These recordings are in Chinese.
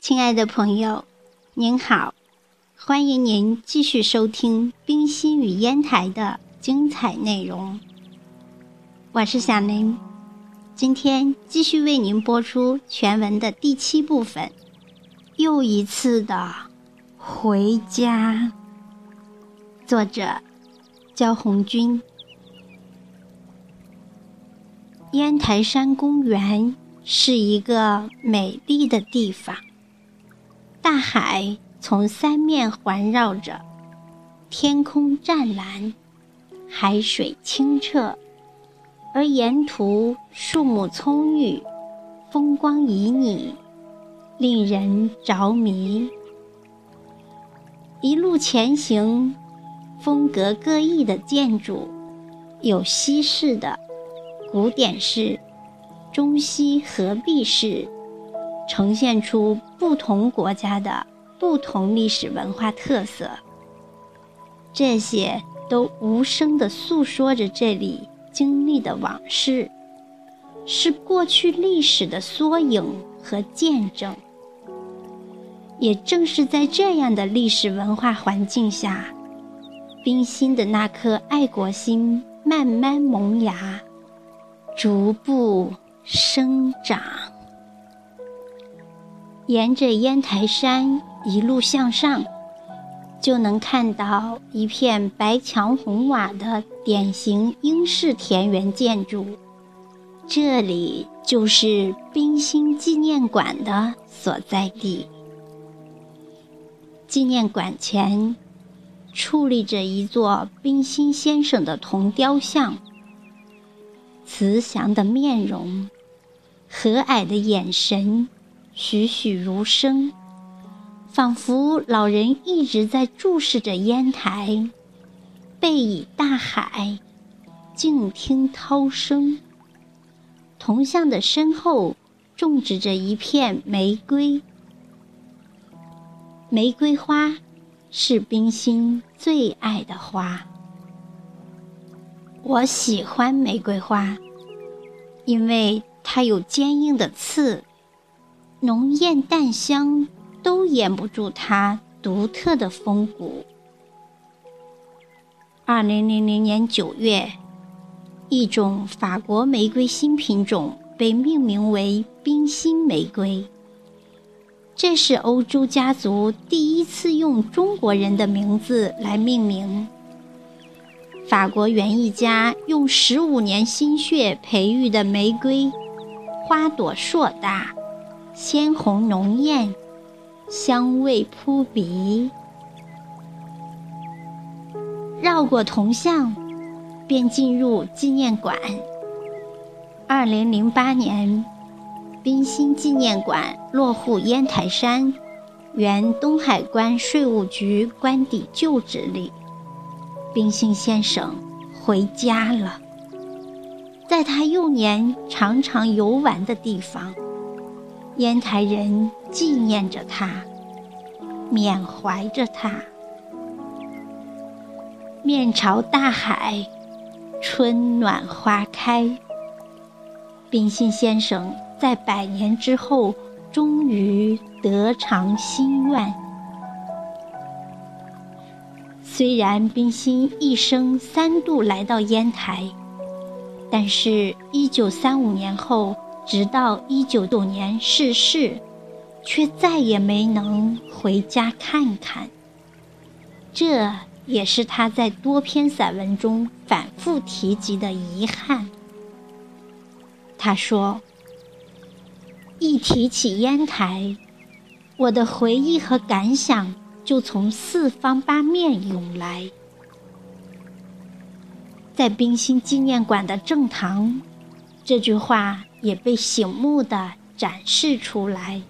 亲爱的朋友，您好，欢迎您继续收听冰心与烟台的精彩内容。我是小林，今天继续为您播出全文的第七部分，又一次的回家。作者：焦红军。烟台山公园是一个美丽的地方。大海从三面环绕着，天空湛蓝，海水清澈，而沿途树木葱郁，风光旖旎，令人着迷。一路前行，风格各异的建筑，有西式的、古典式、中西合璧式。呈现出不同国家的不同历史文化特色，这些都无声地诉说着这里经历的往事，是过去历史的缩影和见证。也正是在这样的历史文化环境下，冰心的那颗爱国心慢慢萌芽，逐步生长。沿着烟台山一路向上，就能看到一片白墙红瓦的典型英式田园建筑。这里就是冰心纪念馆的所在地。纪念馆前矗立着一座冰心先生的铜雕像，慈祥的面容，和蔼的眼神。栩栩如生，仿佛老人一直在注视着烟台，背倚大海，静听涛声。铜像的身后种植着一片玫瑰，玫瑰花是冰心最爱的花。我喜欢玫瑰花，因为它有坚硬的刺。浓艳淡香都掩不住它独特的风骨。二零零零年九月，一种法国玫瑰新品种被命名为“冰心玫瑰”，这是欧洲家族第一次用中国人的名字来命名。法国园艺家用十五年心血培育的玫瑰，花朵硕大。鲜红浓艳，香味扑鼻。绕过铜像，便进入纪念馆。二零零八年，冰心纪念馆落户烟台山，原东海关税务局官邸旧址里。冰心先生回家了，在他幼年常常游玩的地方。烟台人纪念着他，缅怀着他。面朝大海，春暖花开。冰心先生在百年之后终于得偿心愿。虽然冰心一生三度来到烟台，但是1935年后。直到一九九年逝世，却再也没能回家看看。这也是他在多篇散文中反复提及的遗憾。他说：“一提起烟台，我的回忆和感想就从四方八面涌来。”在冰心纪念馆的正堂，这句话。也被醒目的展示出来。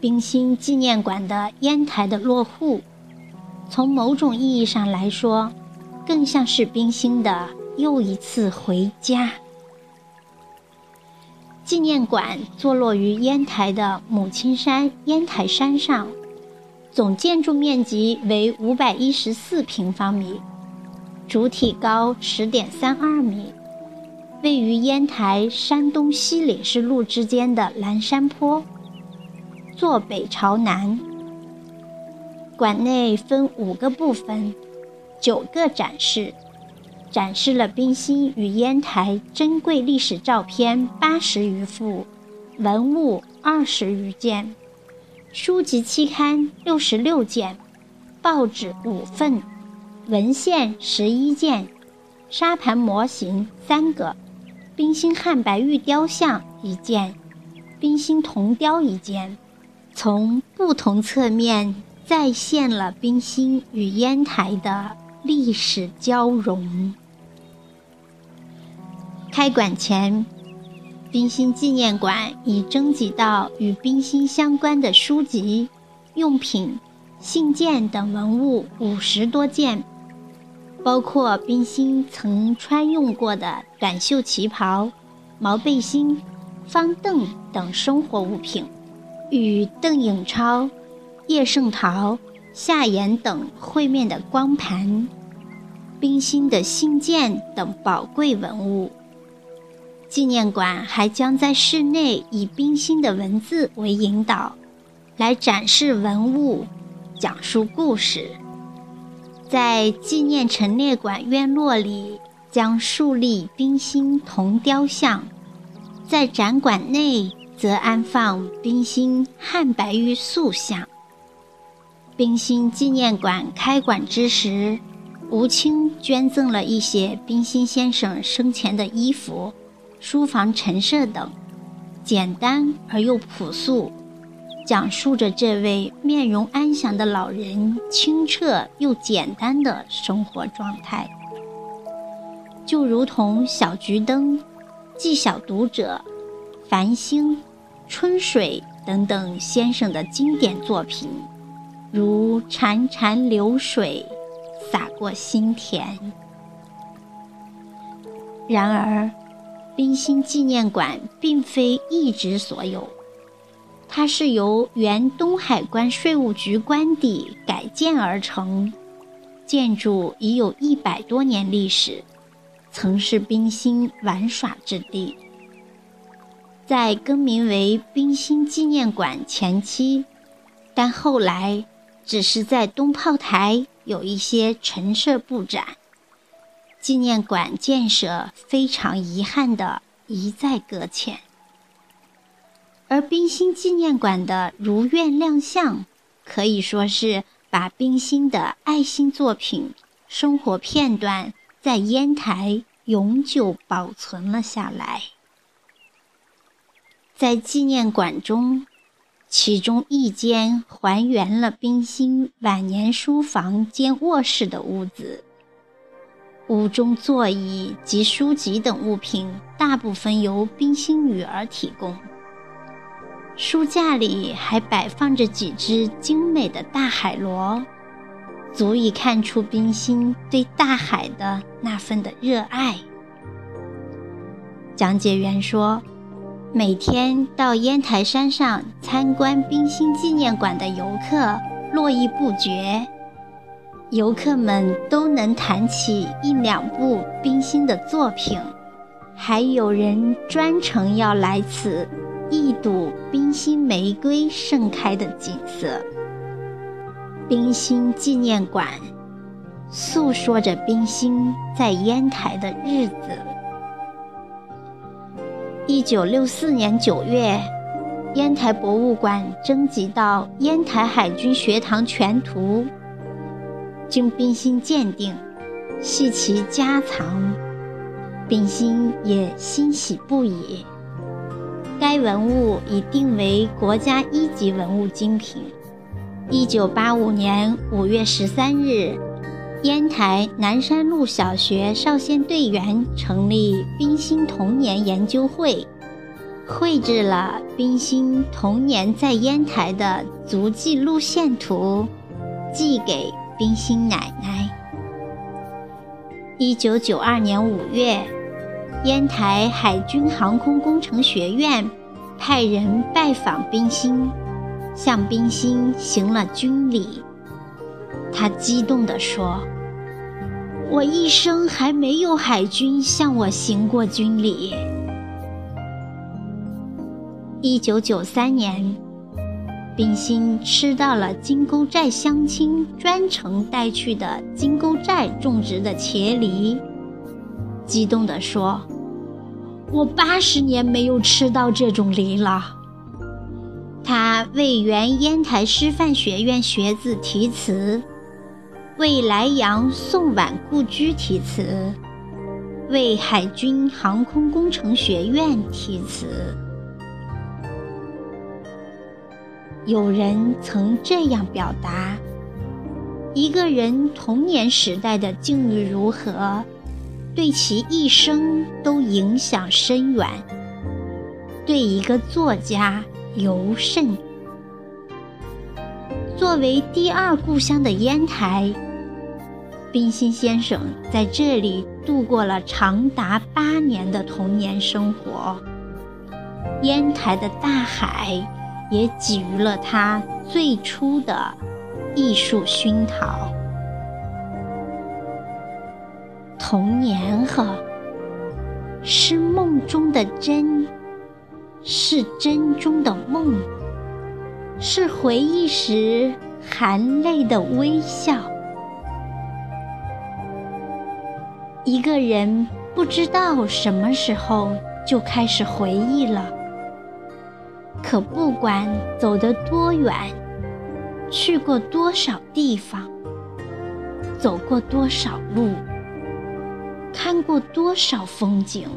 冰心纪念馆的烟台的落户，从某种意义上来说，更像是冰心的又一次回家。纪念馆坐落于烟台的母亲山烟台山上，总建筑面积为五百一十四平方米，主体高十点三二米。位于烟台山东西岭市路之间的蓝山坡，坐北朝南。馆内分五个部分，九个展示，展示了冰心与烟台珍贵历史照片八十余幅，文物二十余件，书籍期刊六十六件，报纸五份，文献十一件，沙盘模型三个。冰心汉白玉雕像一件，冰心铜雕一件，从不同侧面再现了冰心与烟台的历史交融。开馆前，冰心纪念馆已征集到与冰心相关的书籍、用品、信件等文物五十多件。包括冰心曾穿用过的短袖旗袍、毛背心、方凳等生活物品，与邓颖超、叶圣陶、夏言等会面的光盘、冰心的信件等宝贵文物。纪念馆还将在室内以冰心的文字为引导，来展示文物，讲述故事。在纪念陈列馆院落里，将树立冰心铜雕像；在展馆内，则安放冰心汉白玉塑像。冰心纪念馆开馆之时，吴清捐赠了一些冰心先生生前的衣服、书房陈设等，简单而又朴素。讲述着这位面容安详的老人清澈又简单的生活状态，就如同小桔灯、寄小读者、繁星、春水等等先生的经典作品，如潺潺流水洒过心田。然而，冰心纪念馆并非一直所有。它是由原东海关税务局官邸改建而成，建筑已有一百多年历史，曾是冰心玩耍之地。在更名为冰心纪念馆前期，但后来只是在东炮台有一些陈设布展，纪念馆建设非常遗憾的一再搁浅。而冰心纪念馆的如愿亮相，可以说是把冰心的爱心作品、生活片段在烟台永久保存了下来。在纪念馆中，其中一间还原了冰心晚年书房兼卧室的屋子，屋中座椅及书籍等物品大部分由冰心女儿提供。书架里还摆放着几只精美的大海螺，足以看出冰心对大海的那份的热爱。讲解员说，每天到烟台山上参观冰心纪念馆的游客络绎不绝，游客们都能谈起一两部冰心的作品，还有人专程要来此。一睹冰心玫瑰盛开的景色。冰心纪念馆诉说着冰心在烟台的日子。一九六四年九月，烟台博物馆征集到《烟台海军学堂全图》，经冰心鉴定，系其家藏。冰心也欣喜不已。该文物已定为国家一级文物精品。一九八五年五月十三日，烟台南山路小学少先队员成立冰心童年研究会，绘制了冰心童年在烟台的足迹路线图，寄给冰心奶奶。一九九二年五月。烟台海军航空工程学院派人拜访冰心，向冰心行了军礼。他激动地说：“我一生还没有海军向我行过军礼。一九九三年，冰心吃到了金沟寨乡亲专程带去的金沟寨种植的茄梨，激动地说：“我八十年没有吃到这种梨了。”他为原烟台师范学院学子题词，为莱阳宋皖故居题词，为海军航空工程学院题词。有人曾这样表达：一个人童年时代的境遇如何，对其一生都影响深远。对一个作家尤甚。作为第二故乡的烟台，冰心先生在这里度过了长达八年的童年生活。烟台的大海。也给予了他最初的艺术熏陶。童年呵，是梦中的真，是真中的梦，是回忆时含泪的微笑。一个人不知道什么时候就开始回忆了。可不管走得多远，去过多少地方，走过多少路，看过多少风景，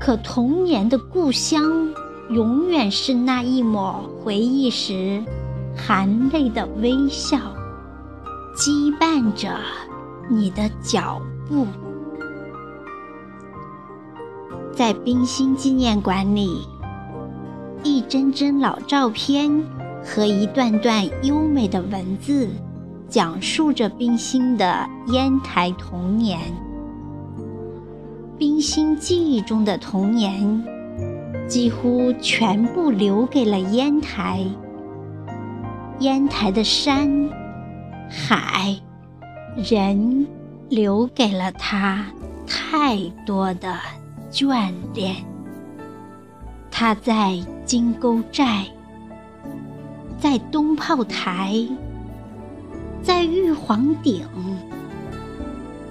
可童年的故乡永远是那一抹回忆时含泪的微笑，羁绊着你的脚步。在冰心纪念馆里。一帧帧老照片和一段段优美的文字，讲述着冰心的烟台童年。冰心记忆中的童年，几乎全部留给了烟台。烟台的山、海、人，留给了他太多的眷恋。他在金沟寨，在东炮台，在玉皇顶，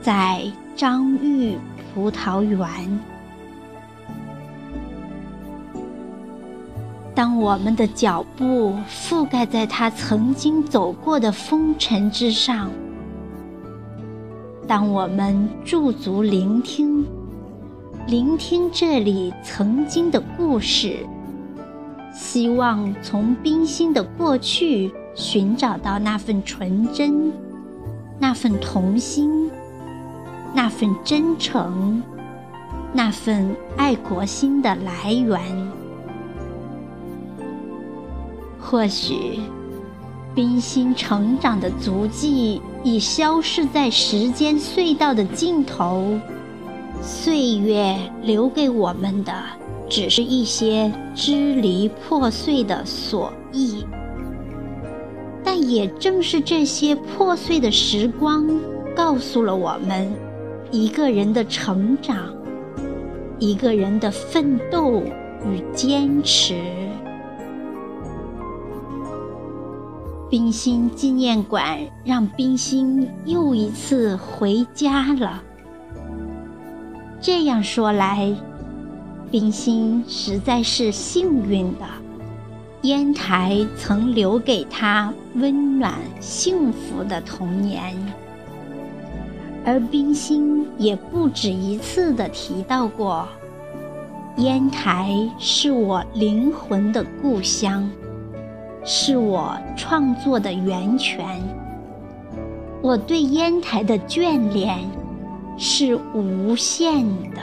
在张玉葡萄园。当我们的脚步覆盖在他曾经走过的风尘之上，当我们驻足聆听。聆听这里曾经的故事，希望从冰心的过去寻找到那份纯真，那份童心，那份真诚，那份爱国心的来源。或许，冰心成长的足迹已消逝在时间隧道的尽头。岁月留给我们的，只是一些支离破碎的锁忆。但也正是这些破碎的时光，告诉了我们，一个人的成长，一个人的奋斗与坚持。冰心纪念馆让冰心又一次回家了。这样说来，冰心实在是幸运的。烟台曾留给他温暖幸福的童年，而冰心也不止一次的提到过：烟台是我灵魂的故乡，是我创作的源泉。我对烟台的眷恋。是无限的。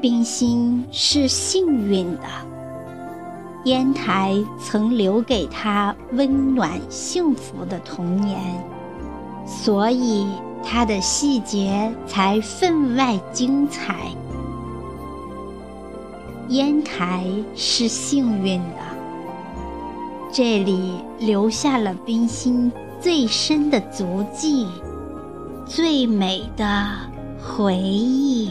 冰心是幸运的，烟台曾留给他温暖幸福的童年，所以他的细节才分外精彩。烟台是幸运的，这里留下了冰心。最深的足迹，最美。的回忆，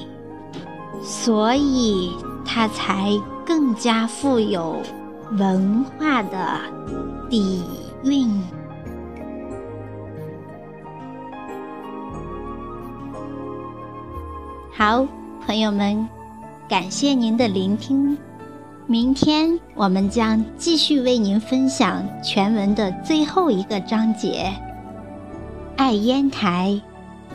所以它才更加富有文化的底蕴。好，朋友们，感谢您的聆听。明天我们将继续为您分享全文的最后一个章节。爱烟台，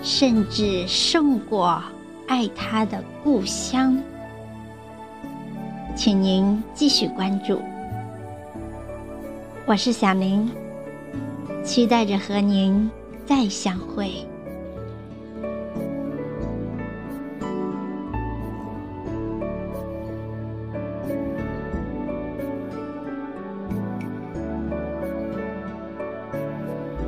甚至胜过爱他的故乡。请您继续关注。我是小明，期待着和您再相会。